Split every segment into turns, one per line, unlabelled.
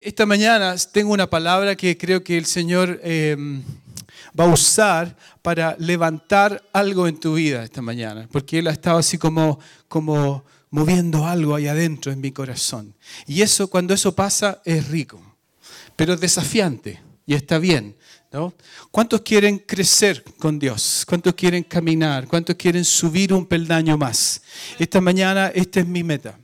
Esta mañana tengo una palabra que creo que el Señor eh, va a usar para levantar algo en tu vida esta mañana, porque Él ha estado así como, como moviendo algo ahí adentro en mi corazón. Y eso, cuando eso pasa, es rico, pero es desafiante y está bien. ¿no? ¿Cuántos quieren crecer con Dios? ¿Cuántos quieren caminar? ¿Cuántos quieren subir un peldaño más? Esta mañana, esta es mi meta.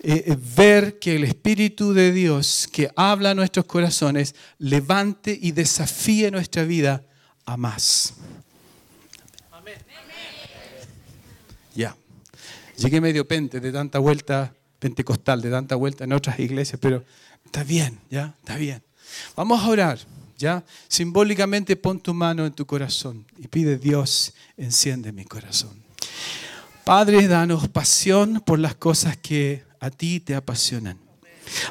Eh, eh, ver que el Espíritu de Dios que habla a nuestros corazones levante y desafíe nuestra vida a más. Amén. Ya. Llegué medio pente de tanta vuelta pentecostal, de tanta vuelta en otras iglesias, pero está bien, ya, está bien. Vamos a orar, ya. Simbólicamente pon tu mano en tu corazón y pide Dios, enciende mi corazón. Padre, danos pasión por las cosas que a ti te apasionan.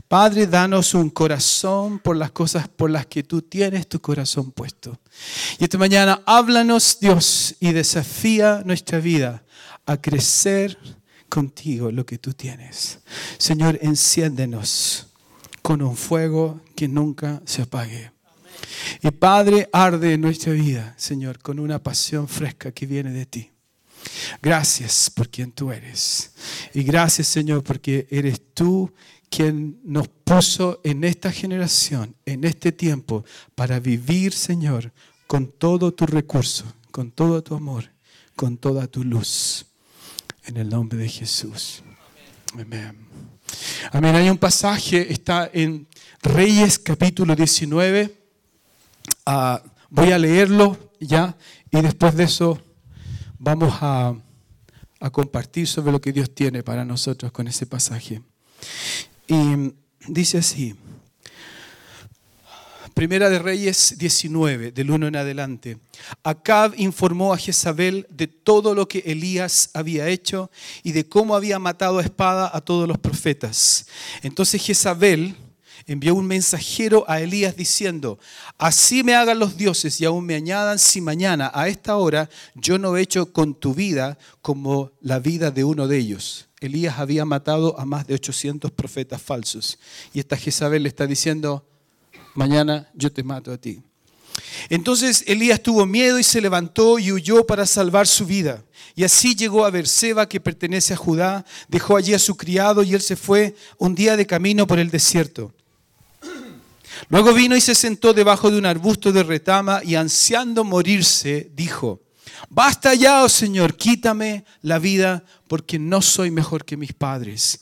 Padre, danos un corazón por las cosas por las que tú tienes tu corazón puesto. Y esta mañana háblanos, Dios, y desafía nuestra vida a crecer contigo lo que tú tienes. Señor, enciéndenos con un fuego que nunca se apague. Y Padre, arde en nuestra vida, Señor, con una pasión fresca que viene de ti. Gracias por quien tú eres. Y gracias, Señor, porque eres tú quien nos puso en esta generación, en este tiempo, para vivir, Señor, con todo tu recurso, con todo tu amor, con toda tu luz. En el nombre de Jesús. Amén. Amén. Hay un pasaje, está en Reyes capítulo 19. Ah, voy a leerlo ya y después de eso vamos a, compartir sobre lo que Dios tiene para nosotros con ese pasaje. Y dice así, Primera de Reyes 19, del 1 en adelante. Acab informó a Jezabel de todo lo que Elías había hecho y de cómo había matado a espada a todos los profetas. Entonces Jezabel envió un mensajero a Elías diciendo, así me hagan los dioses y aún me añadan si mañana a esta hora yo no he hecho con tu vida como la vida de uno de ellos. Elías había matado a más de 800 profetas falsos. Y esta Jezabel le está diciendo, mañana yo te mato a ti. Entonces Elías tuvo miedo y se levantó y huyó para salvar su vida. Y así llegó a Berseba, que pertenece a Judá, dejó allí a su criado y él se fue un día de camino por el desierto. Luego vino y se sentó debajo de un arbusto de retama y ansiando morirse, dijo, Basta ya, oh Señor, quítame la vida porque no soy mejor que mis padres.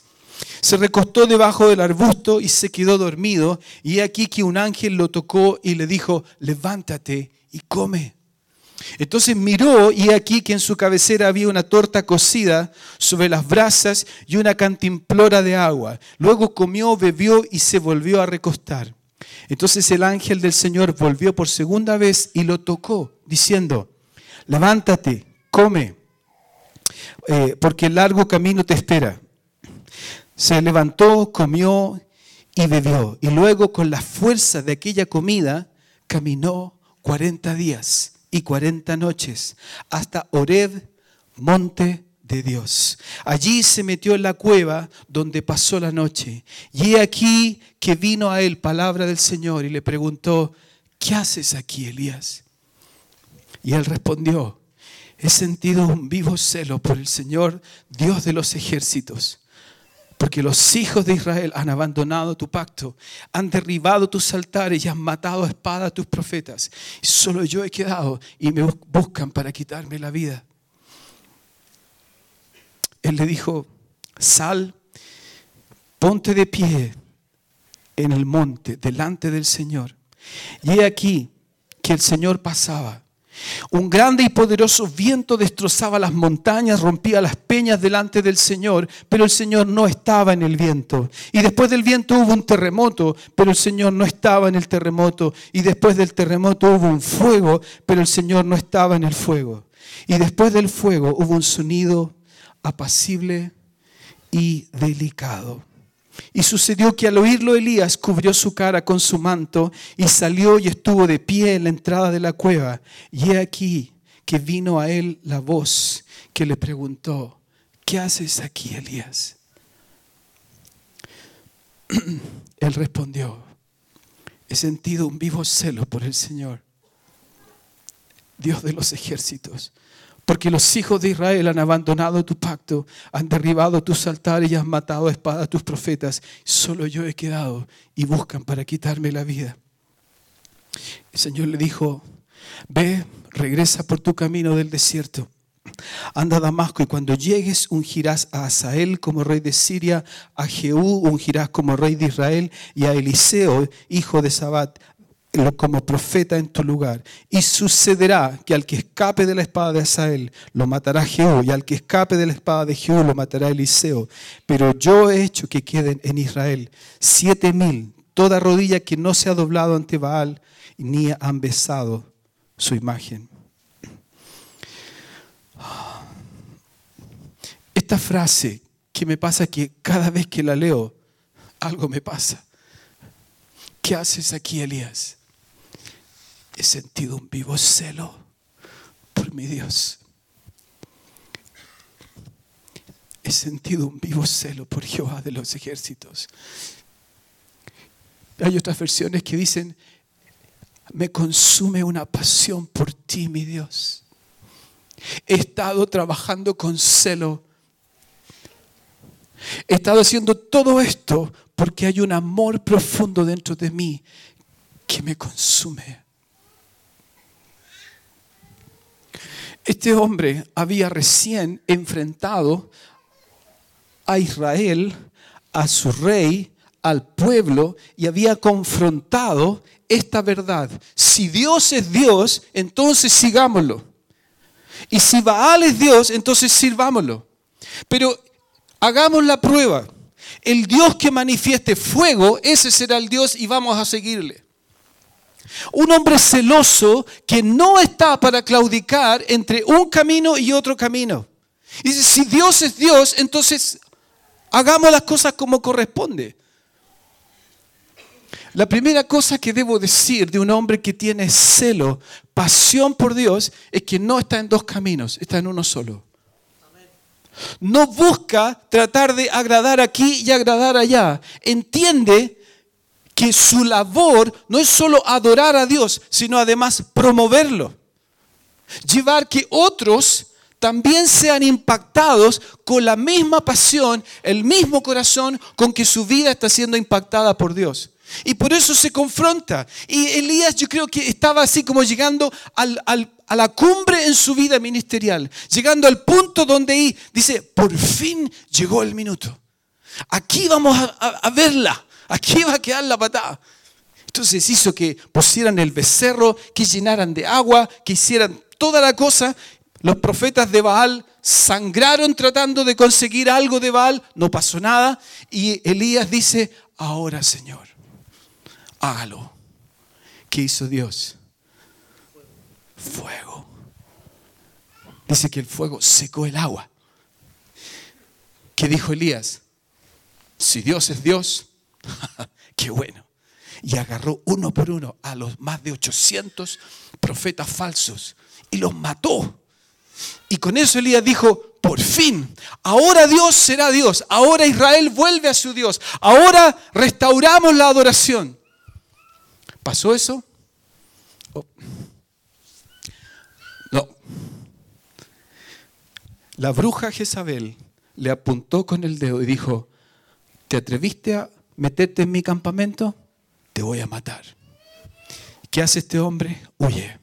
Se recostó debajo del arbusto y se quedó dormido, y aquí que un ángel lo tocó y le dijo, levántate y come. Entonces miró y aquí que en su cabecera había una torta cocida sobre las brasas y una cantimplora de agua. Luego comió, bebió y se volvió a recostar. Entonces el ángel del Señor volvió por segunda vez y lo tocó, diciendo, levántate, come, eh, porque el largo camino te espera. Se levantó, comió y bebió. Y luego con la fuerza de aquella comida caminó 40 días y 40 noches hasta Oreb, monte Dios. Allí se metió en la cueva donde pasó la noche. Y he aquí que vino a él palabra del Señor y le preguntó, ¿qué haces aquí, Elías? Y él respondió, he sentido un vivo celo por el Señor, Dios de los ejércitos. Porque los hijos de Israel han abandonado tu pacto, han derribado tus altares y han matado a espada a tus profetas. Y solo yo he quedado y me buscan para quitarme la vida. Él le dijo, sal, ponte de pie en el monte delante del Señor. Y he aquí que el Señor pasaba. Un grande y poderoso viento destrozaba las montañas, rompía las peñas delante del Señor, pero el Señor no estaba en el viento. Y después del viento hubo un terremoto, pero el Señor no estaba en el terremoto. Y después del terremoto hubo un fuego, pero el Señor no estaba en el fuego. Y después del fuego hubo un sonido apacible y delicado. Y sucedió que al oírlo Elías cubrió su cara con su manto y salió y estuvo de pie en la entrada de la cueva. Y he aquí que vino a él la voz que le preguntó, ¿qué haces aquí, Elías? Él respondió, he sentido un vivo celo por el Señor, Dios de los ejércitos, porque los hijos de Israel han abandonado tu pacto, han derribado tus altares y han matado a espada a tus profetas. Solo yo he quedado y buscan para quitarme la vida. El Señor le dijo, ve, regresa por tu camino del desierto. Anda a Damasco y cuando llegues ungirás a Asael como rey de Siria, a Jehú ungirás como rey de Israel y a Eliseo, hijo de Sabat, como profeta en tu lugar. Y sucederá que al que escape de la espada de Asael lo matará Jehú y al que escape de la espada de Jehú lo matará Eliseo. Pero yo he hecho que queden en Israel siete mil, toda rodilla que no se ha doblado ante Baal ni han besado su imagen. Esta frase que me pasa que cada vez que la leo, algo me pasa. ¿Qué haces aquí, Elías? He sentido un vivo celo por mi Dios. He sentido un vivo celo por Jehová de los ejércitos. Hay otras versiones que dicen, me consume una pasión por ti, mi Dios. He estado trabajando con celo. He estado haciendo todo esto porque hay un amor profundo dentro de mí que me consume. Este hombre había recién enfrentado a Israel, a su rey, al pueblo y había confrontado esta verdad. Si Dios es Dios, entonces sigámoslo. Y si Baal es Dios, entonces sirvámoslo. Pero hagamos la prueba. El Dios que manifieste fuego, ese será el Dios y vamos a seguirle. Un hombre celoso que no está para claudicar entre un camino y otro camino. Y dice, si Dios es Dios, entonces hagamos las cosas como corresponde. La primera cosa que debo decir de un hombre que tiene celo, pasión por Dios, es que no está en dos caminos, está en uno solo. No busca tratar de agradar aquí y agradar allá. Entiende que su labor no es solo adorar a Dios, sino además promoverlo. Llevar que otros también sean impactados con la misma pasión, el mismo corazón con que su vida está siendo impactada por Dios. Y por eso se confronta. Y Elías yo creo que estaba así como llegando a la cumbre en su vida ministerial, llegando al punto donde dice, por fin llegó el minuto. Aquí vamos a, a verla, aquí va a quedar la patada. Entonces hizo que pusieran el becerro, que llenaran de agua, que hicieran toda la cosa. Los profetas de Baal sangraron tratando de conseguir algo de Baal, no pasó nada. Y Elías dice, ahora Señor, hágalo. ¿Qué hizo Dios? Fuego. Dice que el fuego secó el agua. ¿Qué dijo Elías? Si Dios es Dios, qué bueno. Y agarró uno por uno a los más de 800 profetas falsos y los mató. Y con eso Elías dijo, por fin, ahora Dios será Dios, ahora Israel vuelve a su Dios, ahora restauramos la adoración. ¿Pasó eso? Oh. No. La bruja Jezabel le apuntó con el dedo y dijo, ¿te atreviste a meterte en mi campamento? Te voy a matar. ¿Qué hace este hombre? Huye.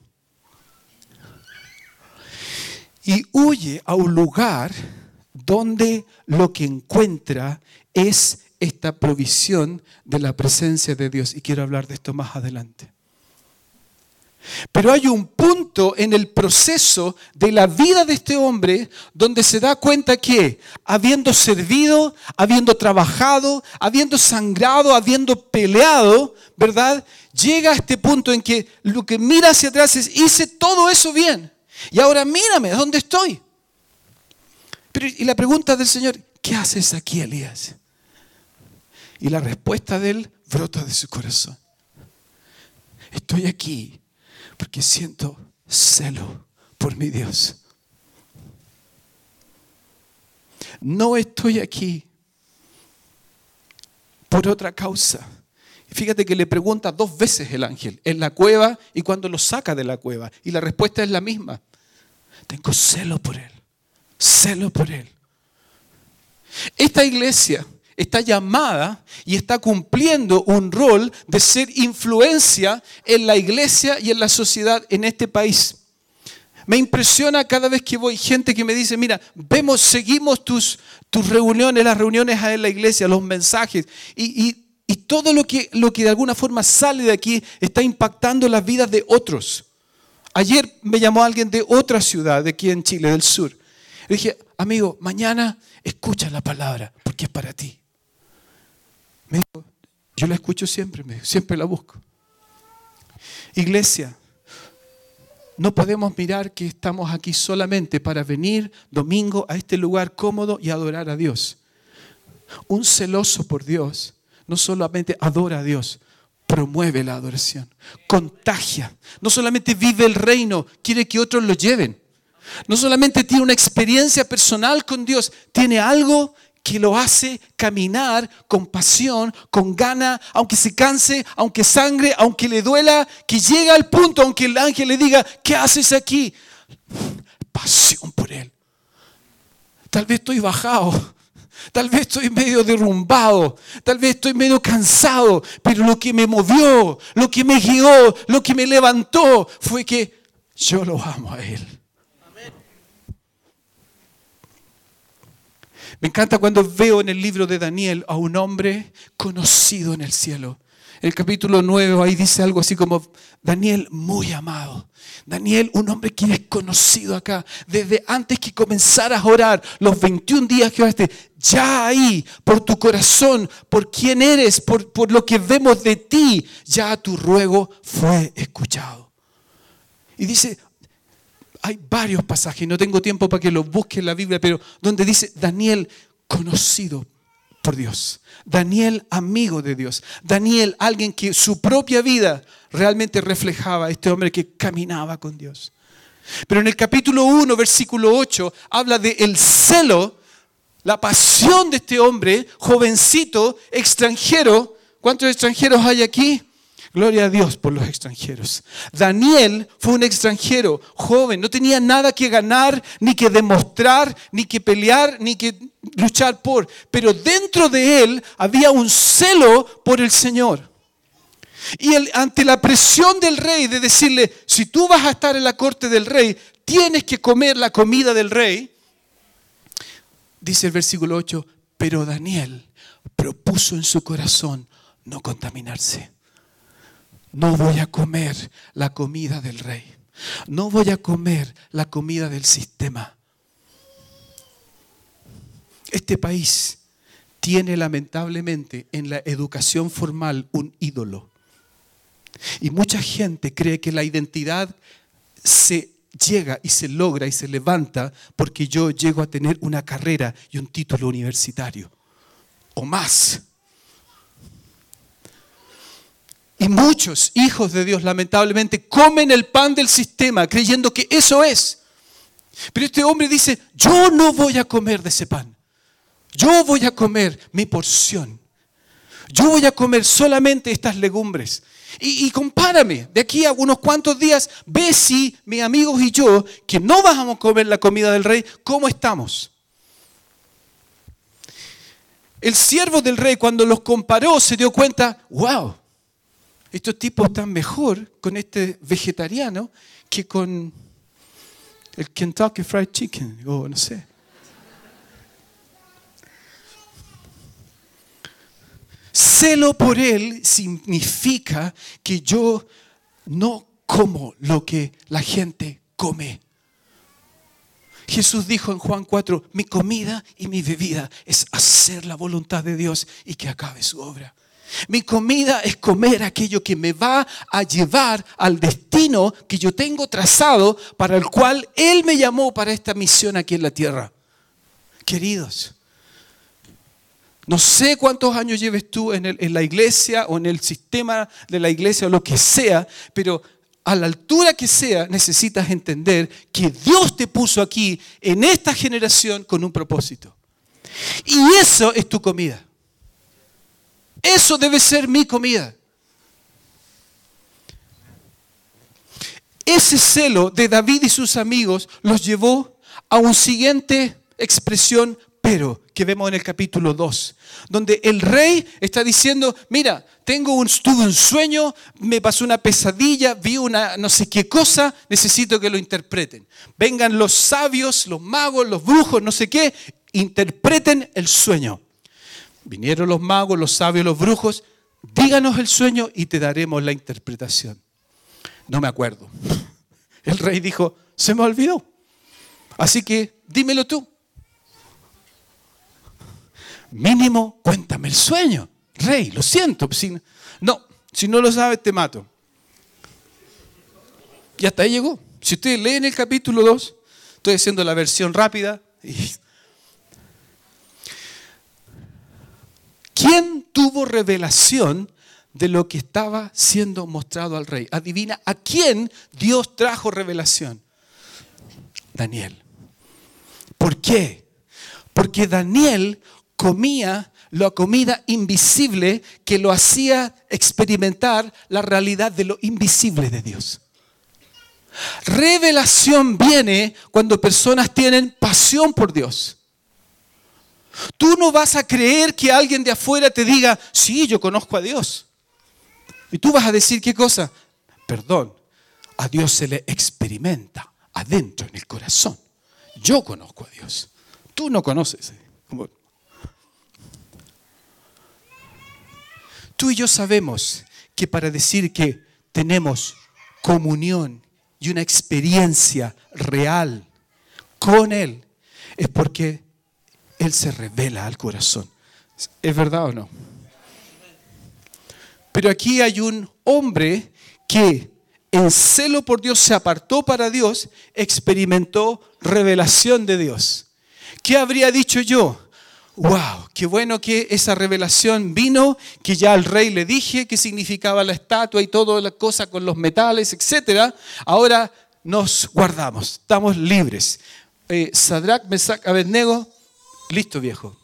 Y huye a un lugar donde lo que encuentra es esta provisión de la presencia de Dios. Y quiero hablar de esto más adelante. Pero hay un punto en el proceso de la vida de este hombre donde se da cuenta que habiendo servido, habiendo trabajado, habiendo sangrado, habiendo peleado, ¿verdad? Llega a este punto en que lo que mira hacia atrás es, hice todo eso bien. Y ahora mírame, ¿dónde estoy? Pero, y la pregunta del Señor, ¿qué haces aquí, Elías? Y la respuesta de él brota de su corazón. Estoy aquí porque siento celo por mi Dios. No estoy aquí por otra causa. Fíjate que le pregunta dos veces el ángel, en la cueva y cuando lo saca de la cueva. Y la respuesta es la misma. Tengo celo por él, celo por él. Esta iglesia está llamada y está cumpliendo un rol de ser influencia en la iglesia y en la sociedad en este país. Me impresiona cada vez que voy gente que me dice, mira, vemos, seguimos tus, tus reuniones, las reuniones en la iglesia, los mensajes, y, todo lo que, lo que de alguna forma sale de aquí está impactando las vidas de otros. Ayer me llamó alguien de otra ciudad, de aquí en Chile, del sur. Le dije, amigo, mañana escucha la palabra, porque es para ti. Me dijo, yo la escucho siempre, me siempre la busco. Iglesia, no podemos mirar que estamos aquí solamente para venir domingo a este lugar cómodo y adorar a Dios. Un celoso por Dios no solamente adora a Dios, promueve la adoración, contagia. No solamente vive el reino, quiere que otros lo lleven. No solamente tiene una experiencia personal con Dios, tiene algo que lo hace caminar con pasión, con gana, aunque se canse, aunque sangre, aunque le duela, que llega al punto, aunque el ángel le diga, ¿qué haces aquí? Pasión por él. Tal vez estoy bajado, tal vez estoy medio derrumbado, tal vez estoy medio cansado, pero lo que me movió, lo que me guió, lo que me levantó fue que yo lo amo a él. Me encanta cuando veo en el libro de Daniel a un hombre conocido en el cielo. El capítulo 9 ahí dice algo así como, Daniel muy amado. Daniel, un hombre que es conocido acá, desde antes que comenzaras a orar, los 21 días que oraste, ya ahí, por tu corazón, por quién eres, por, por lo que vemos de ti, ya tu ruego fue escuchado. Y dice, hay varios pasajes, no tengo tiempo para que los busque en la Biblia, pero donde dice Daniel conocido por Dios, Daniel amigo de Dios, Daniel alguien que su propia vida realmente reflejaba este hombre que caminaba con Dios. Pero en el capítulo 1, versículo 8, habla de el celo, la pasión de este hombre, jovencito, extranjero. ¿Cuántos extranjeros hay aquí? Gloria a Dios por los extranjeros. Daniel fue un extranjero, joven, no tenía nada que ganar, ni que demostrar, ni que pelear, ni que luchar por. Pero dentro de él había un celo por el Señor. Y ante la presión del rey de decirle, si tú vas a estar en la corte del rey, tienes que comer la comida del rey, dice el versículo 8, pero Daniel propuso en su corazón no contaminarse no voy a comer la comida del rey. No voy a comer la comida del sistema. Este país tiene lamentablemente en la educación formal un ídolo. Y mucha gente cree que la identidad se llega y se logra y se levanta porque yo llego a tener una carrera y un título universitario o más. Y muchos hijos de Dios lamentablemente comen el pan del sistema creyendo que eso es. Pero este hombre dice, yo no voy a comer de ese pan. Yo voy a comer mi porción. Yo voy a comer solamente estas legumbres. Y, compárame, de aquí a unos cuantos días, ve si mis amigos y yo, que no vamos a comer la comida del rey, ¿cómo estamos? El siervo del rey cuando los comparó se dio cuenta, wow, estos tipos están mejor con este vegetariano que con el Kentucky Fried Chicken, o no sé. Celo por él significa que yo no como lo que la gente come. Jesús dijo en Juan 4, mi comida y mi bebida es hacer la voluntad de Dios y que acabe su obra. Mi comida es comer aquello que me va a llevar al destino que yo tengo trazado para el cual Él me llamó para esta misión aquí en la tierra. Queridos, no sé cuántos años lleves tú en, en la iglesia o en el sistema de la iglesia o lo que sea, pero a la altura que sea necesitas entender que Dios te puso aquí en esta generación con un propósito. Y eso es tu comida. Eso debe ser mi comida. Ese celo de David y sus amigos los llevó a una siguiente expresión, pero, que vemos en el capítulo 2, donde el rey está diciendo, mira, tengo un, tuve un sueño, me pasó una pesadilla, vi una no sé qué cosa, necesito que lo interpreten. Vengan los sabios, los magos, los brujos, no sé qué, interpreten el sueño. Vinieron los magos, los sabios, los brujos, díganos el sueño y te daremos la interpretación. No me acuerdo. El rey dijo, se me olvidó. Así que dímelo tú. Mínimo, cuéntame el sueño. Rey, lo siento. no, si no lo sabes, te mato. Y hasta ahí llegó. Si ustedes leen el capítulo 2, estoy haciendo la versión rápida. ¿Quién tuvo revelación de lo que estaba siendo mostrado al rey. Adivina a quién Dios trajo revelación. Daniel. ¿Por qué? Porque Daniel comía la comida invisible que lo hacía experimentar la realidad de lo invisible de Dios. Revelación viene cuando personas tienen pasión por Dios. Tú no vas a creer que alguien de afuera te diga, sí, yo conozco a Dios. Y tú vas a decir qué cosa? Perdón, a Dios se le experimenta adentro en el corazón. Yo conozco a Dios. Tú no conoces. Tú y yo sabemos que para decir que tenemos comunión y una experiencia real con Él es porque Él se revela al corazón. ¿Es verdad o no? Pero aquí hay un hombre que en celo por Dios se apartó para Dios, experimentó revelación de Dios. ¿Qué habría dicho yo? Wow, qué bueno que esa revelación vino, que ya al rey le dije qué significaba la estatua y toda la cosa con los metales, etc. Ahora nos guardamos, estamos libres. Eh, Sadrach, Mesach, Abednego, listo viejo.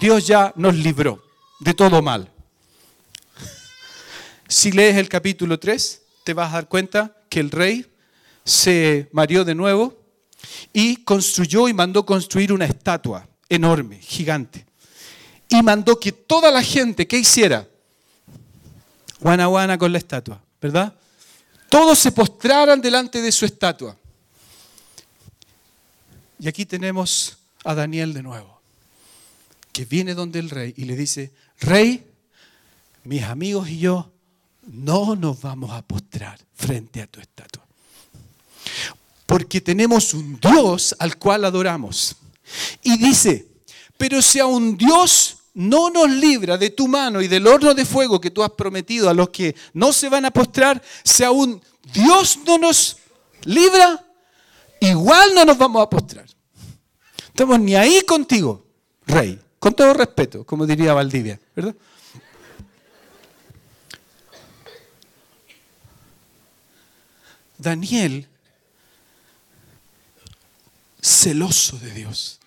Dios ya nos libró de todo mal. Si lees el capítulo 3, te vas a dar cuenta que el rey se marió de nuevo y construyó y mandó construir una estatua enorme, gigante. Y mandó que toda la gente que hiciera guana guana con la estatua, ¿verdad? Todos se postraran delante de su estatua. Y aquí tenemos a Daniel de nuevo, que viene donde el rey y le dice, rey, mis amigos y yo no nos vamos a postrar frente a tu estatua. Porque tenemos un Dios al cual adoramos. Y dice, pero si a un Dios no nos libra de tu mano y del horno de fuego que tú has prometido a los que no se van a postrar, si aún Dios no nos libra, igual no nos vamos a postrar. Estamos ni ahí contigo, rey, con todo respeto, como diría Valdivia, ¿verdad? Daniel, celoso de Dios,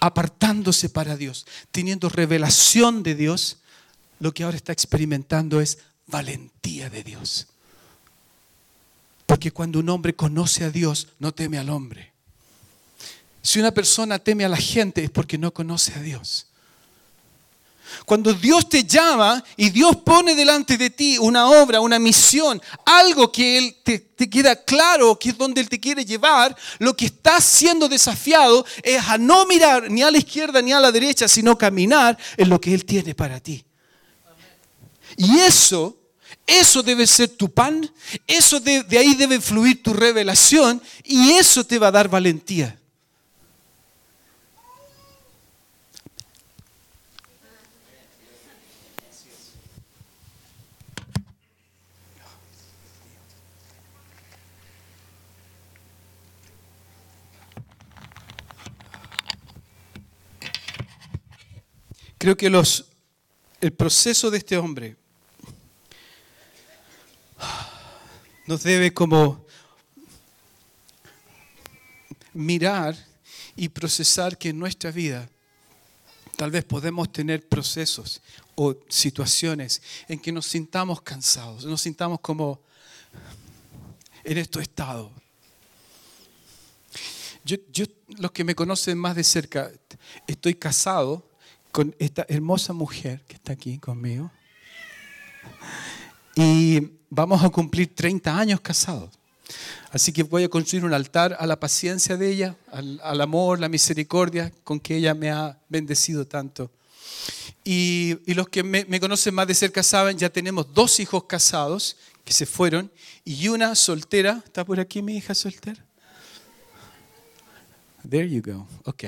apartándose para Dios, teniendo revelación de Dios, lo que ahora está experimentando es valentía de Dios. Porque cuando un hombre conoce a Dios, no teme al hombre. Si una persona teme a la gente es porque no conoce a Dios. Cuando Dios te llama y Dios pone delante de ti una obra, una misión, algo que Él te, queda claro que es donde Él te quiere llevar, lo que estás siendo desafiado es a no mirar ni a la izquierda ni a la derecha, sino caminar en lo que Él tiene para ti. Y eso, eso debe ser tu pan, eso de ahí debe fluir tu revelación y eso te va a dar valentía. Creo que los, el proceso de este hombre nos debe como mirar y procesar que en nuestra vida Tal vez podemos tener procesos o situaciones en que nos sintamos cansados, nos sintamos como en este estado. Yo, yo, los que me conocen más de cerca, estoy casado con esta hermosa mujer que está aquí conmigo. Y vamos a cumplir 30 años casados. Así que voy a construir un altar a la paciencia de ella, al, amor, la misericordia con que ella me ha bendecido tanto. Y, los que me, me, conocen más de cerca saben, ya tenemos dos hijos casados que se fueron y una soltera. ¿Está por aquí mi hija soltera? There you go. Ok.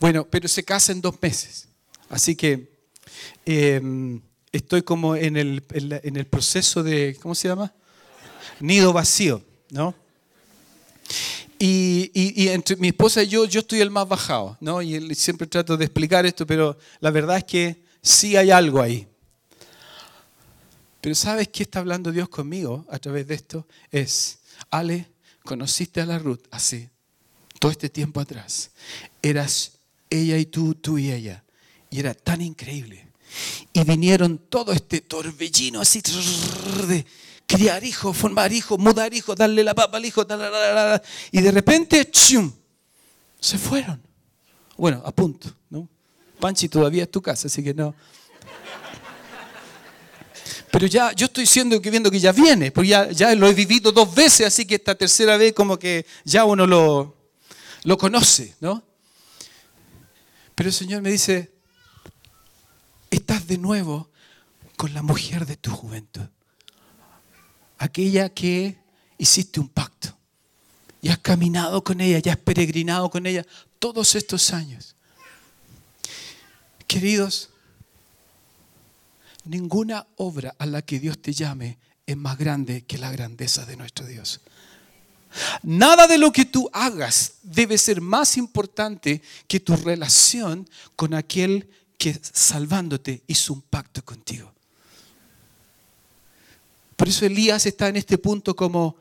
Bueno, pero se casa en dos meses. Así que em, estoy como en el, en el proceso de, ¿cómo se llama? Nido vacío. ¿no? Y, y, entre mi esposa y yo, yo estoy el más bajado, ¿no? Y siempre trato de explicar esto, pero la verdad es que sí hay algo ahí. Pero ¿sabes qué está hablando Dios conmigo a través de esto? Es, Ale, conociste a la Ruth así, todo este tiempo atrás. Eras ella y tú, tú y ella. Y era tan increíble. Y vinieron todo este torbellino así de criar hijos, formar hijos, mudar hijos, darle la papa al hijo, y de repente, ¡chum! se fueron. Bueno, a punto, ¿no? Panchi todavía es tu casa, así que no. Pero ya yo estoy siendo que viendo que ya viene, porque ya, ya lo he vivido dos veces, así que esta tercera vez como que ya uno lo, lo conoce, ¿no? Pero el Señor me dice, estás de nuevo con la mujer de tu juventud aquella que hiciste un pacto y has caminado con ella, ya has peregrinado con ella todos estos años. Queridos, ninguna obra a la que Dios te llame es más grande que la grandeza de nuestro Dios. Nada de lo que tú hagas debe ser más importante que tu relación con aquel que salvándote hizo un pacto contigo. Por eso Elías está en este punto como,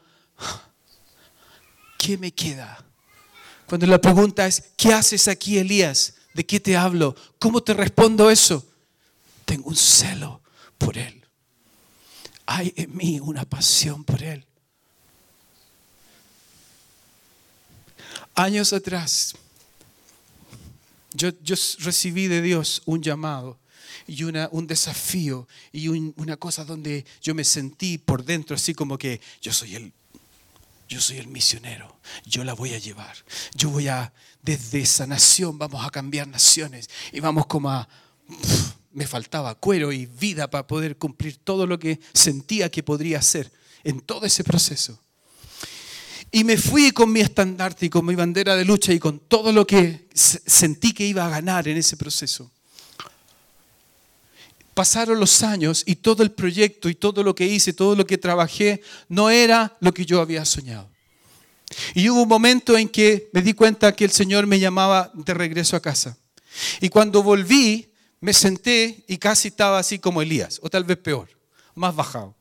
¿qué me queda? Cuando la pregunta es, ¿qué haces aquí, Elías? ¿De qué te hablo? ¿Cómo te respondo eso? Tengo un celo por Él. Hay en mí una pasión por Él. Años atrás, yo, recibí de Dios un llamado y una, un desafío y una cosa donde yo me sentí por dentro así como que yo soy el yo soy el misionero, yo la voy a llevar. Yo voy a, desde esa nación vamos a cambiar naciones y vamos como a, me faltaba cuero y vida para poder cumplir todo lo que sentía que podría hacer en todo ese proceso. Y me fui con mi estandarte y con mi bandera de lucha y con todo lo que sentí que iba a ganar en ese proceso pasaron los años y todo el proyecto y todo lo que hice, todo lo que trabajé, no era lo que yo había soñado. Y hubo un momento en que me di cuenta que el Señor me llamaba de regreso a casa. Y cuando volví, me senté y casi estaba así como Elías, o tal vez peor, más bajado.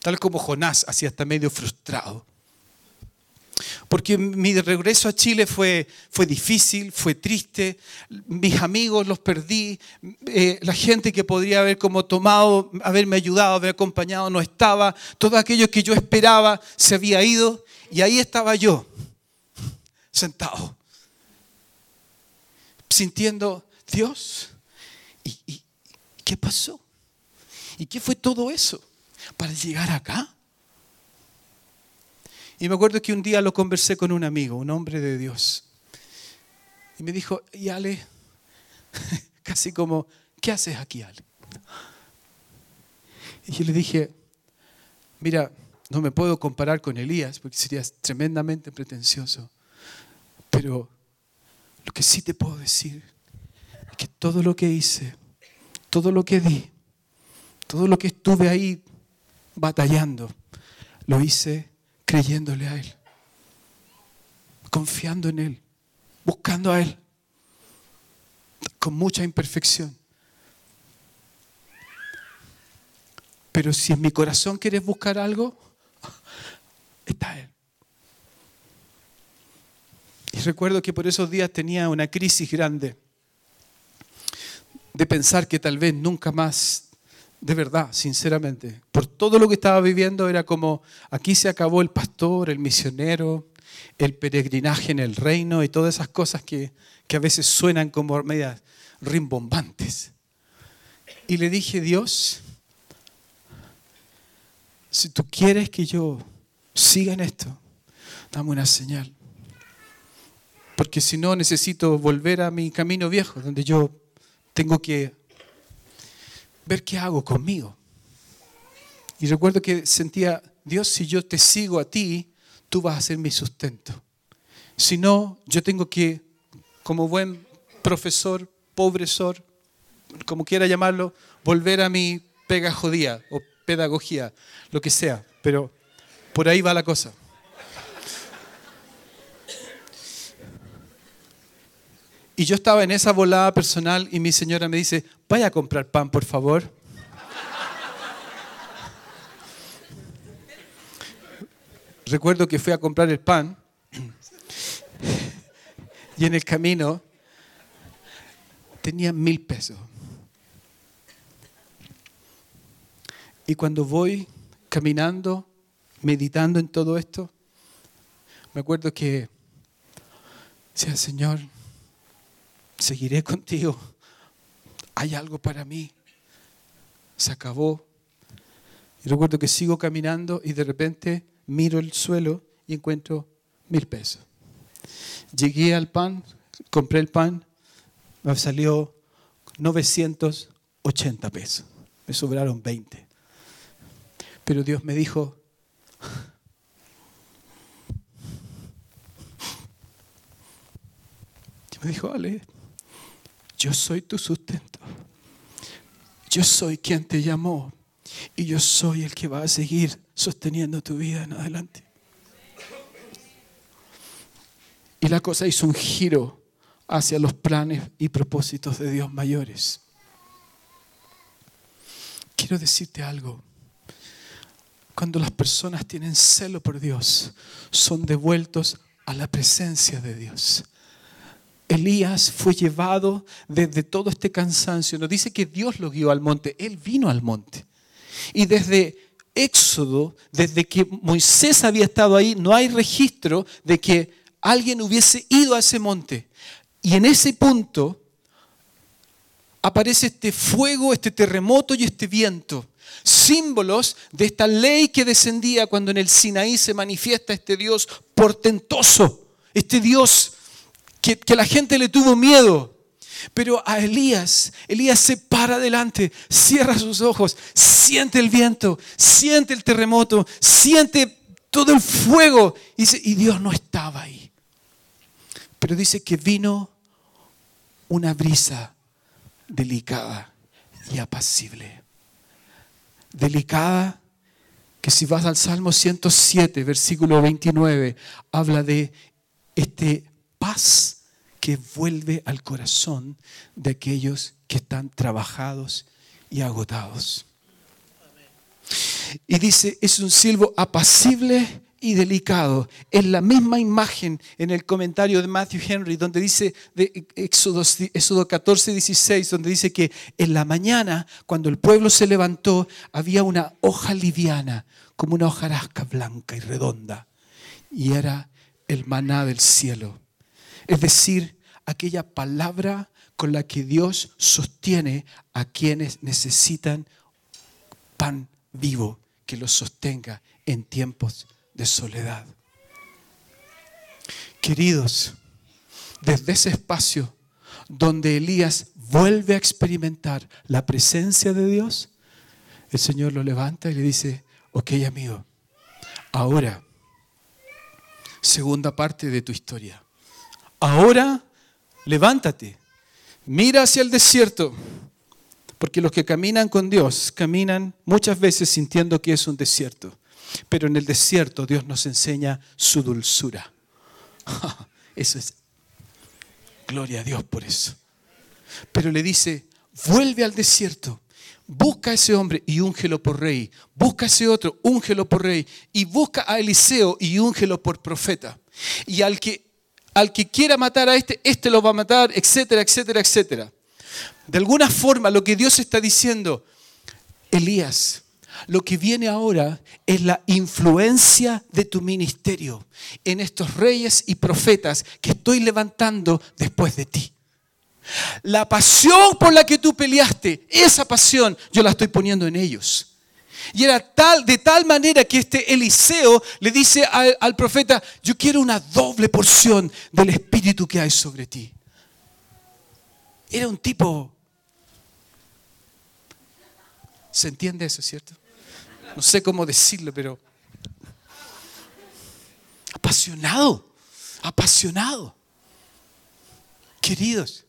Tal como Jonás, así hasta medio frustrado. Porque mi regreso a Chile fue, fue difícil, fue triste, mis amigos los perdí, eh, la gente que podría haber como tomado, haberme ayudado, haber acompañado no estaba, todo aquello que yo esperaba se había ido y ahí estaba yo, sentado, sintiendo, Dios, y qué pasó? ¿Y qué fue todo eso para llegar acá? Y me acuerdo que un día lo conversé con un amigo, un hombre de Dios. Y me dijo, y Ale, casi como, ¿qué haces aquí, Ale? Y yo le dije, mira, no me puedo comparar con Elías porque sería tremendamente pretencioso. Pero lo que sí te puedo decir es que todo lo que hice, todo lo que di, todo lo que estuve ahí batallando, lo hice creyéndole a Él, confiando en Él, buscando a Él, con mucha imperfección. Pero si en mi corazón quieres buscar algo, está Él. Y recuerdo que por esos días tenía una crisis grande. de pensar que tal vez nunca más, de verdad, sinceramente, por todo lo que estaba viviendo era como, aquí se acabó el pastor, el misionero, el peregrinaje en el reino y todas esas cosas que, que a veces suenan como medias rimbombantes. Y le dije, Dios, si tú quieres que yo siga en esto, dame una señal. Porque si no, necesito volver a mi camino viejo, donde yo tengo que ver qué hago conmigo. Y recuerdo que sentía, Dios, si yo te sigo a ti, tú vas a ser mi sustento. Si no, yo tengo que, como buen profesor, pobresor, como quiera llamarlo, volver a mi pega jodía o pedagogía, lo que sea. Pero por ahí va la cosa. Y yo estaba en esa volada personal y mi señora me dice, vaya a comprar pan, por favor. Recuerdo que fui a comprar el pan y en el camino tenía mil pesos. Y cuando voy caminando, meditando en todo esto, me acuerdo que decía, Señor, seguiré contigo. Hay algo para mí. Se acabó. Y recuerdo que sigo caminando y de repente miro el suelo y encuentro mil pesos. Llegué al pan, compré el pan, me salió 980 pesos. Me sobraron 20. Pero Dios me dijo, me dijo, Ale, yo soy tu sustento. Yo soy quien te llamó y yo soy el que va a seguir sosteniendo tu vida en adelante. Y la cosa hizo un giro hacia los planes y propósitos de Dios mayores. Quiero decirte algo. Cuando las personas tienen celo por Dios, son devueltos a la presencia de Dios. Elías fue llevado desde todo este cansancio. No dice que Dios lo guió al monte, él vino al monte. Y desde Éxodo, desde que Moisés había estado ahí, no hay registro de que alguien hubiese ido a ese monte. Y en ese punto aparece este fuego, este terremoto y este viento símbolos de esta ley que descendía cuando en el Sinaí se manifiesta este Dios portentoso, este Dios que, la gente le tuvo miedo. Pero a Elías, Elías se para adelante, cierra sus ojos, siente el viento, siente el terremoto, siente todo el fuego. Y, dice, y Dios no estaba ahí. Pero dice que vino una brisa delicada y apacible delicada que si vas al Salmo 107, versículo 29, habla de este paz que vuelve al corazón de aquellos que están trabajados y agotados. Y dice, es un silbo apacible y delicado. Es la misma imagen en el comentario de Matthew Henry, donde dice, de Éxodo, Éxodo 14, 16, donde dice que en la mañana, cuando el pueblo se levantó, había una hoja liviana, como una hojarasca blanca y redonda, y era el maná del cielo. Es decir, aquella palabra con la que Dios sostiene a quienes necesitan pan vivo que los sostenga en tiempos de soledad. Queridos, desde ese espacio donde Elías vuelve a experimentar la presencia de Dios, el Señor lo levanta y le dice, ok amigo, ahora, segunda parte de tu historia, ahora levántate, mira hacia el desierto, porque los que caminan con Dios caminan muchas veces sintiendo que es un desierto. Pero en el desierto Dios nos enseña su dulzura. Eso es. Gloria a Dios por eso. Pero le dice, vuelve al desierto. Busca a ese hombre y úngelo por rey. Busca a ese otro, úngelo por rey. Y busca a Eliseo y úngelo por profeta. Y al que, al que quiera matar a este, este lo va a matar, etcétera, etcétera, etcétera. De alguna forma lo que Dios está diciendo, Elías, lo que viene ahora es la influencia de tu ministerio en estos reyes y profetas que estoy levantando después de ti. La pasión por la que tú peleaste, esa pasión yo la estoy poniendo en ellos. Y era tal, de tal manera que este Eliseo le dice al, profeta, yo quiero una doble porción del espíritu que hay sobre ti. Era un tipo... ¿Se entiende eso, cierto? No sé cómo decirlo, pero... Apasionado, apasionado. Queridos,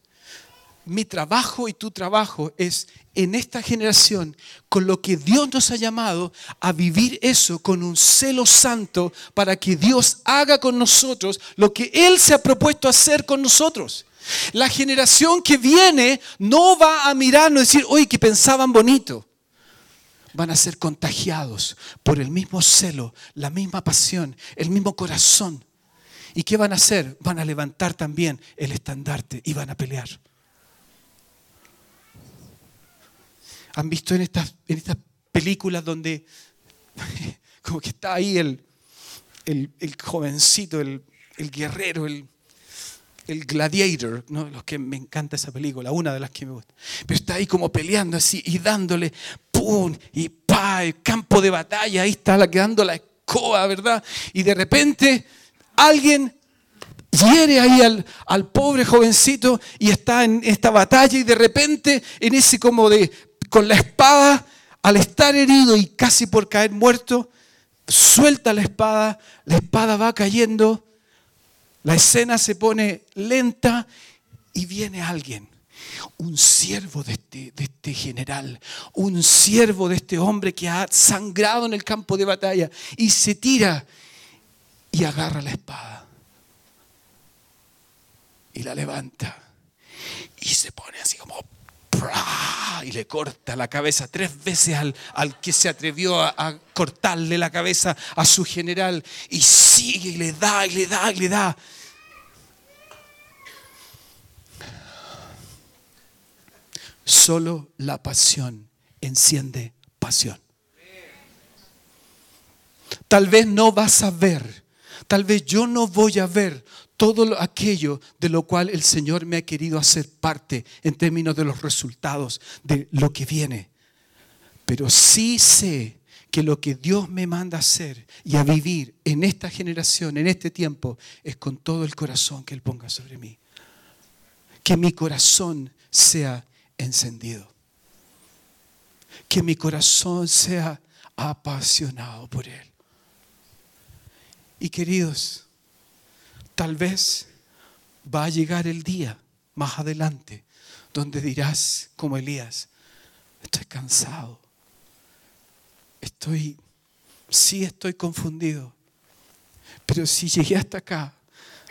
mi trabajo y tu trabajo es en esta generación, con lo que Dios nos ha llamado, a vivir eso con un celo santo para que Dios haga con nosotros lo que Él se ha propuesto hacer con nosotros. La generación que viene no va a mirarnos y decir, oye, que pensaban bonito. Van a ser contagiados por el mismo celo, la misma pasión, el mismo corazón. ¿Y qué van a hacer? Van a levantar también el estandarte y van a pelear. ¿Han visto en estas, en estas películas donde como que está ahí el, el, jovencito, el, el guerrero, el, el Gladiator, ¿no? los que me encanta esa película, una de las que me gusta. Pero está ahí como peleando así y dándole pum y pa, el campo de batalla, ahí está la quedando la escoba, ¿verdad? Y de repente alguien hiere ahí al, al pobre jovencito y está en esta batalla y de repente en ese como de con la espada, al estar herido y casi por caer muerto, suelta la espada, la espada va cayendo, la escena se pone lenta y viene alguien, un siervo de este, de este general, un siervo de este hombre que ha sangrado en el campo de batalla y se tira y agarra la espada y la levanta y se pone así como y le corta la cabeza tres veces al, al que se atrevió a, cortarle la cabeza a su general y sigue y le da y le da y le da. Solo la pasión enciende pasión. Tal vez no vas a ver, tal vez yo no voy a ver todo aquello de lo cual el Señor me ha querido hacer parte en términos de los resultados de lo que viene. Pero sí sé que lo que Dios me manda a hacer y a vivir en esta generación, en este tiempo, es con todo el corazón que Él ponga sobre mí. Que mi corazón sea encendido. Que mi corazón sea apasionado por Él. Y queridos, Tal vez va a llegar el día más adelante donde dirás como Elías, estoy cansado, estoy, sí estoy confundido, pero si llegué hasta acá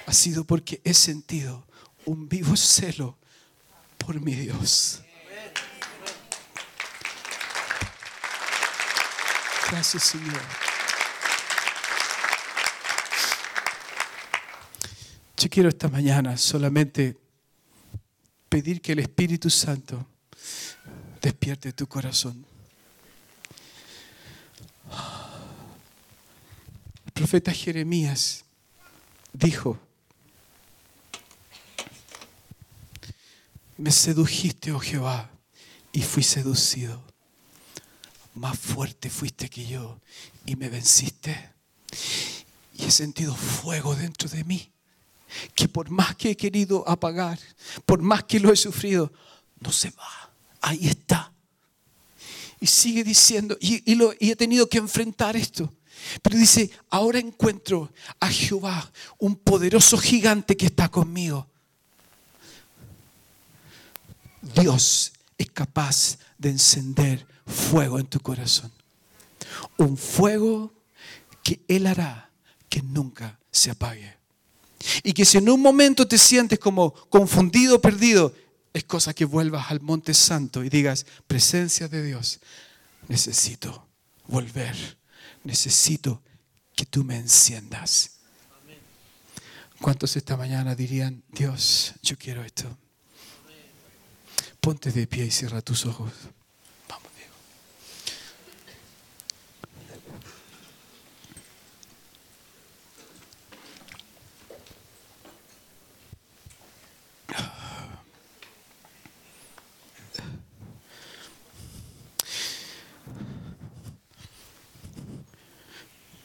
ha sido porque he sentido un vivo celo por mi Dios. Gracias Señor. Yo quiero esta mañana solamente pedir que el Espíritu Santo despierte tu corazón. El profeta Jeremías dijo, me sedujiste, oh Jehová, y fui seducido. Más fuerte fuiste que yo y me venciste. Y he sentido fuego dentro de mí que por más que he querido apagar, por más que lo he sufrido, no se va. Ahí está. Y sigue diciendo, y, he tenido que enfrentar esto. Pero dice, ahora encuentro a Jehová, un poderoso gigante que está conmigo. Dios es capaz de encender fuego en tu corazón. Un fuego que Él hará que nunca se apague. Y que si en un momento te sientes como confundido, perdido, es cosa que vuelvas al monte santo y digas, presencia de Dios, necesito volver, necesito que tú me enciendas. ¿Cuántos esta mañana dirían, Dios, yo quiero esto? Ponte de pie y cierra tus ojos.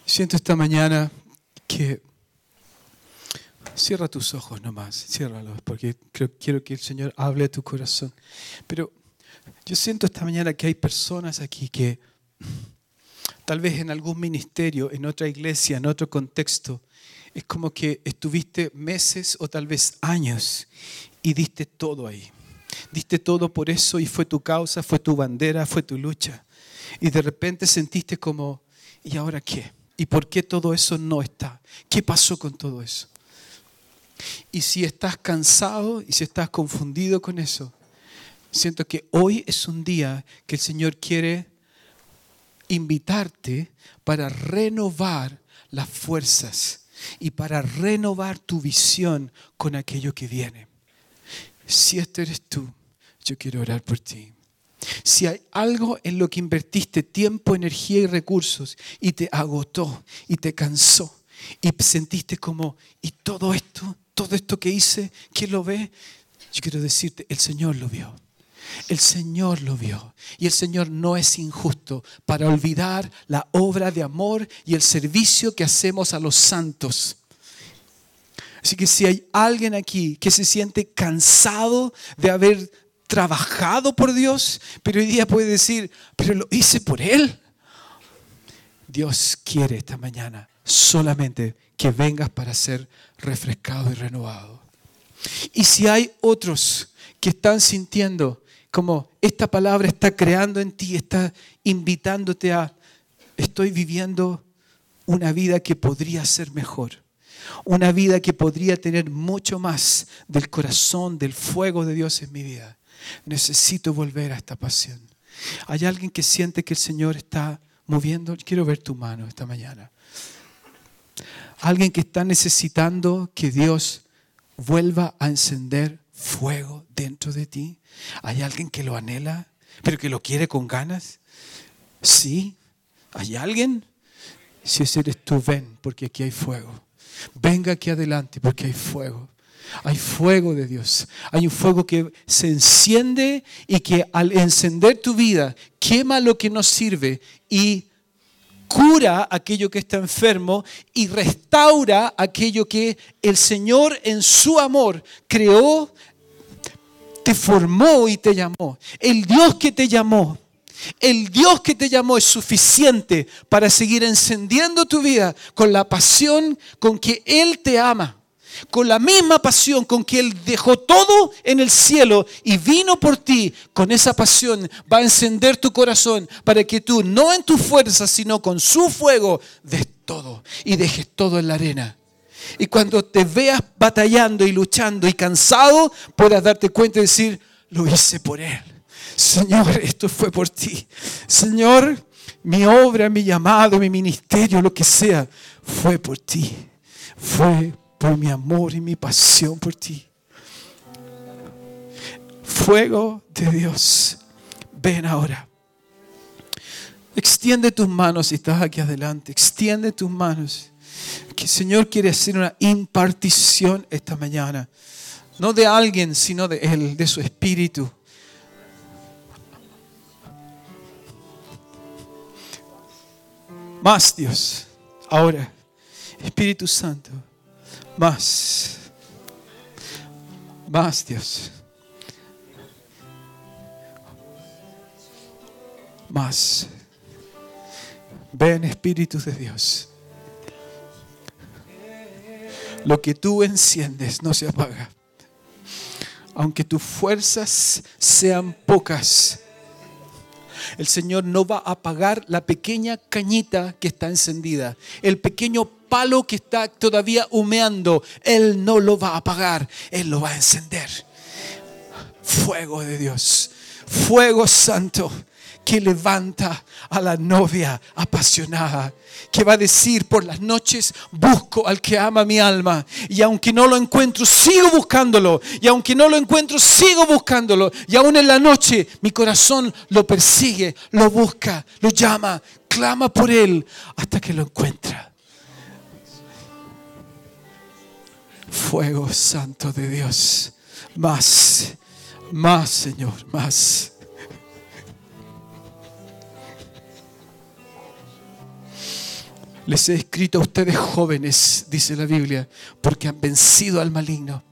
Siento esta mañana que cierra tus ojos nomás, ciérralos, porque quiero que el Señor hable a tu corazón. Pero yo siento esta mañana que hay personas aquí que tal vez en algún ministerio, en otra iglesia, en otro contexto, es como que estuviste meses o tal vez años y diste todo ahí. Diste todo por eso y fue tu causa, fue tu bandera, fue tu lucha. Y de repente sentiste como, ¿y ahora qué? ¿Y por qué todo eso no está? ¿Qué pasó con todo eso? Y si estás cansado y si estás confundido con eso, siento que hoy es un día que el Señor quiere invitarte para renovar las fuerzas y para renovar tu visión con aquello que viene. Si este eres tú, yo quiero orar por ti. Si hay algo en lo que invertiste tiempo, energía y recursos y te agotó y te cansó y sentiste como, ¿y todo esto? ¿Todo esto que hice? ¿Quién lo ve? Yo quiero decirte, el Señor lo vio. El Señor lo vio. Y el Señor no es injusto para olvidar la obra de amor y el servicio que hacemos a los santos. Así que si hay alguien aquí que se siente cansado de haber trabajado por Dios, pero hoy día puede decir, pero lo hice por Él. Dios quiere esta mañana solamente que vengas para ser refrescado y renovado. Y si hay otros que están sintiendo como esta palabra está creando en ti, está invitándote a, estoy viviendo una vida que podría ser mejor, una vida que podría tener mucho más del corazón, del fuego de Dios en mi vida. Necesito volver a esta pasión. ¿Hay alguien que siente que el Señor está moviendo? Quiero ver tu mano esta mañana. Alguien que está necesitando que Dios vuelva a encender fuego dentro de ti. ¿Hay alguien que lo anhela, pero que lo quiere con ganas? Sí. ¿Hay alguien? Si ese eres tú, ven, porque aquí hay fuego. Venga aquí adelante, porque hay fuego. Hay fuego de Dios. Hay un fuego que se enciende y que al encender tu vida quema lo que no sirve y cura aquello que está enfermo y restaura aquello que el Señor en su amor creó, te formó y te llamó. El Dios que te llamó, el Dios que te llamó es suficiente para seguir encendiendo tu vida con la pasión con que Él te ama con la misma pasión con que Él dejó todo en el cielo y vino por ti, con esa pasión va a encender tu corazón para que tú, no en tu fuerza, sino con su fuego, des todo y dejes todo en la arena. Y cuando te veas batallando y luchando y cansado, puedas darte cuenta y decir, lo hice por Él. Señor, esto fue por ti. Señor, mi obra, mi llamado, mi ministerio, lo que sea, fue por ti. Fue por mi amor y mi pasión por ti. Fuego de Dios, ven ahora. Extiende tus manos si estás aquí adelante. Extiende tus manos. Que el Señor quiere hacer una impartición esta mañana. No de alguien, sino de Él, de su Espíritu. Más Dios. Ahora, Espíritu Santo. Más. Más, Dios. Más. Ven, Espíritu de Dios. Lo que tú enciendes no se apaga. Aunque tus fuerzas sean pocas, el Señor no va a apagar la pequeña cañita que está encendida, el pequeño palo que está todavía humeando, Él no lo va a apagar, Él lo va a encender. Fuego de Dios, fuego santo, que levanta a la novia apasionada, que va a decir por las noches, busco al que ama mi alma, y aunque no lo encuentro, sigo buscándolo, y aunque no lo encuentro, sigo buscándolo, y aún en la noche mi corazón lo persigue, lo busca, lo llama, clama por él hasta que lo encuentra. Fuego santo de Dios, más, más Señor, más. Les he escrito a ustedes jóvenes, dice la Biblia, porque han vencido al maligno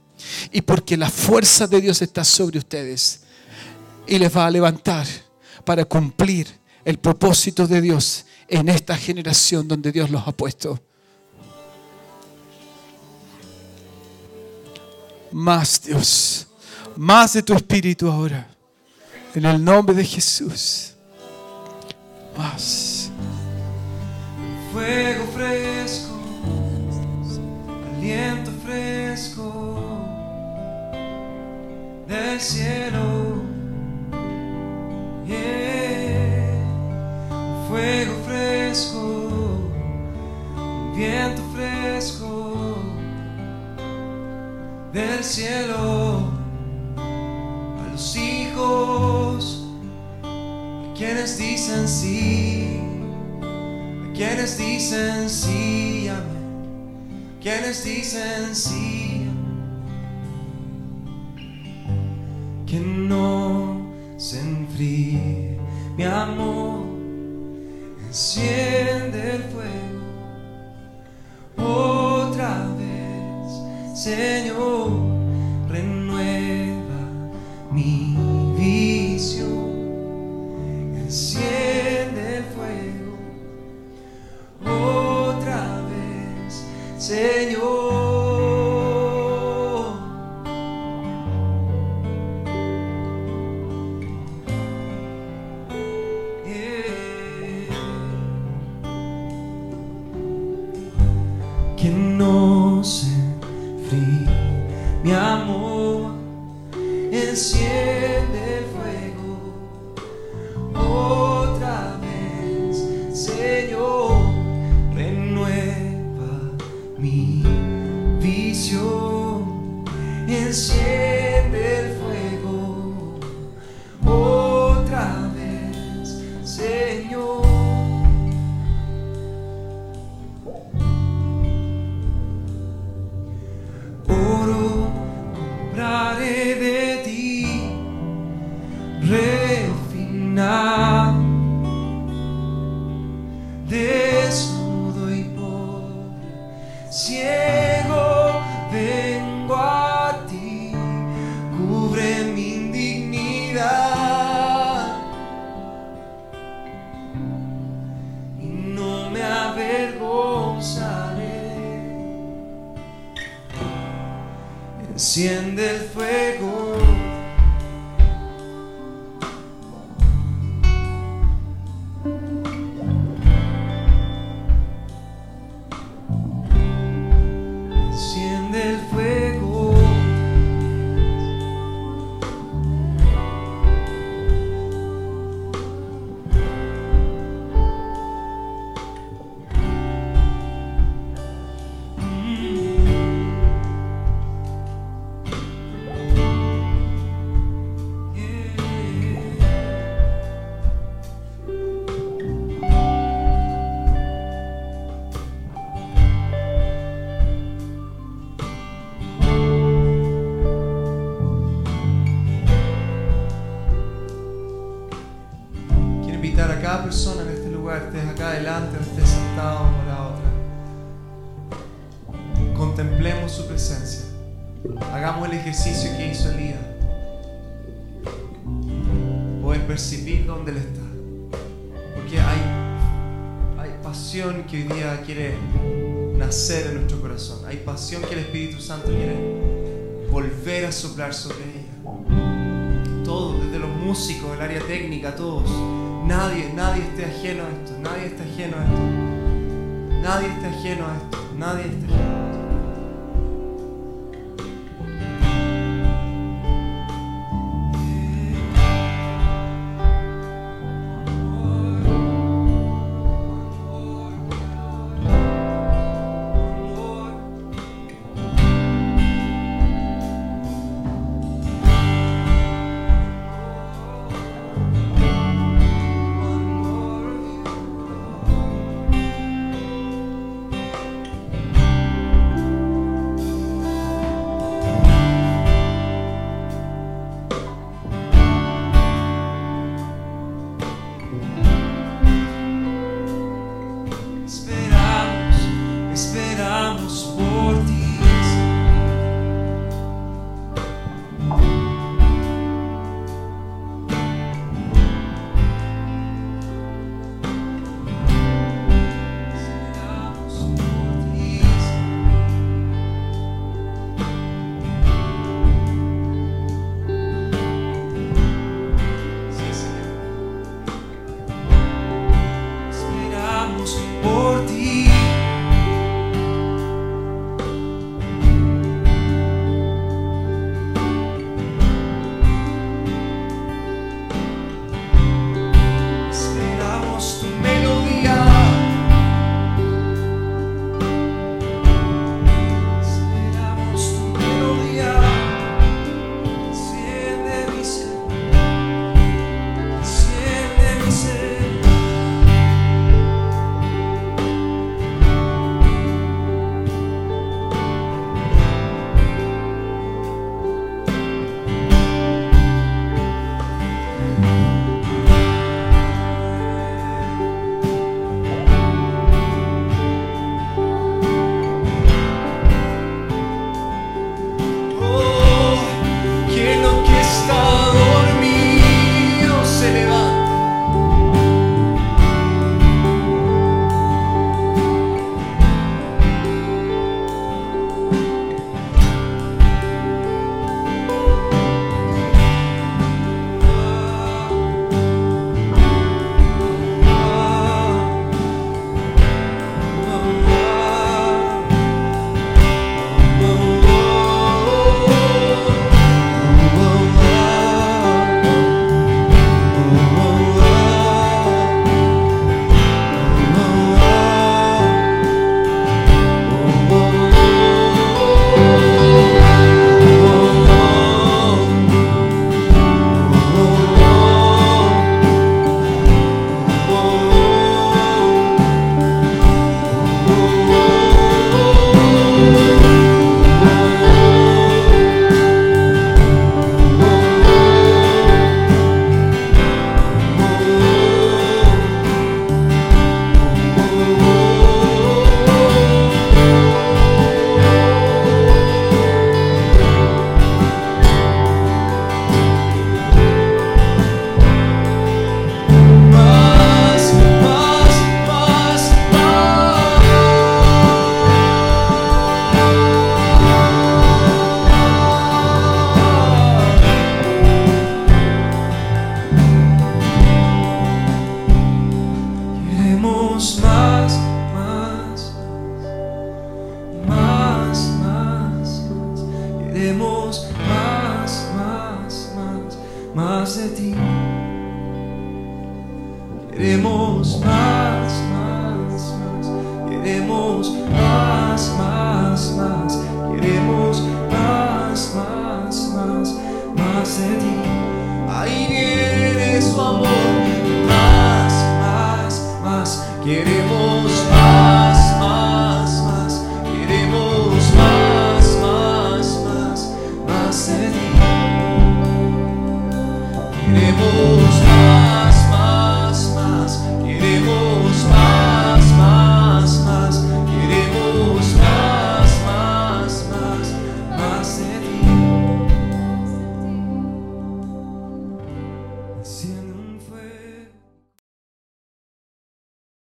y porque la fuerza de Dios está sobre ustedes y les va a levantar para cumplir el propósito de Dios en esta generación donde Dios los ha puesto. Más Dios, más de tu espíritu ahora, en el nombre de Jesús. Más.
Fuego fresco, aliento fresco. Del cielo. Fuego fresco, viento fresco del cielo a los hijos quienes dicen sí quienes dicen sí, amén. Quienes dicen sí, Que no se enfríe mi amor. Enciende el fuego Señor. Renueva mi enciende el fuego. Santo quiere volver a soplar sobre ella. Todos, desde los músicos, el área técnica, todos. Nadie, nadie esté ajeno a esto, nadie está ajeno a esto. Nadie está ajeno a esto, nadie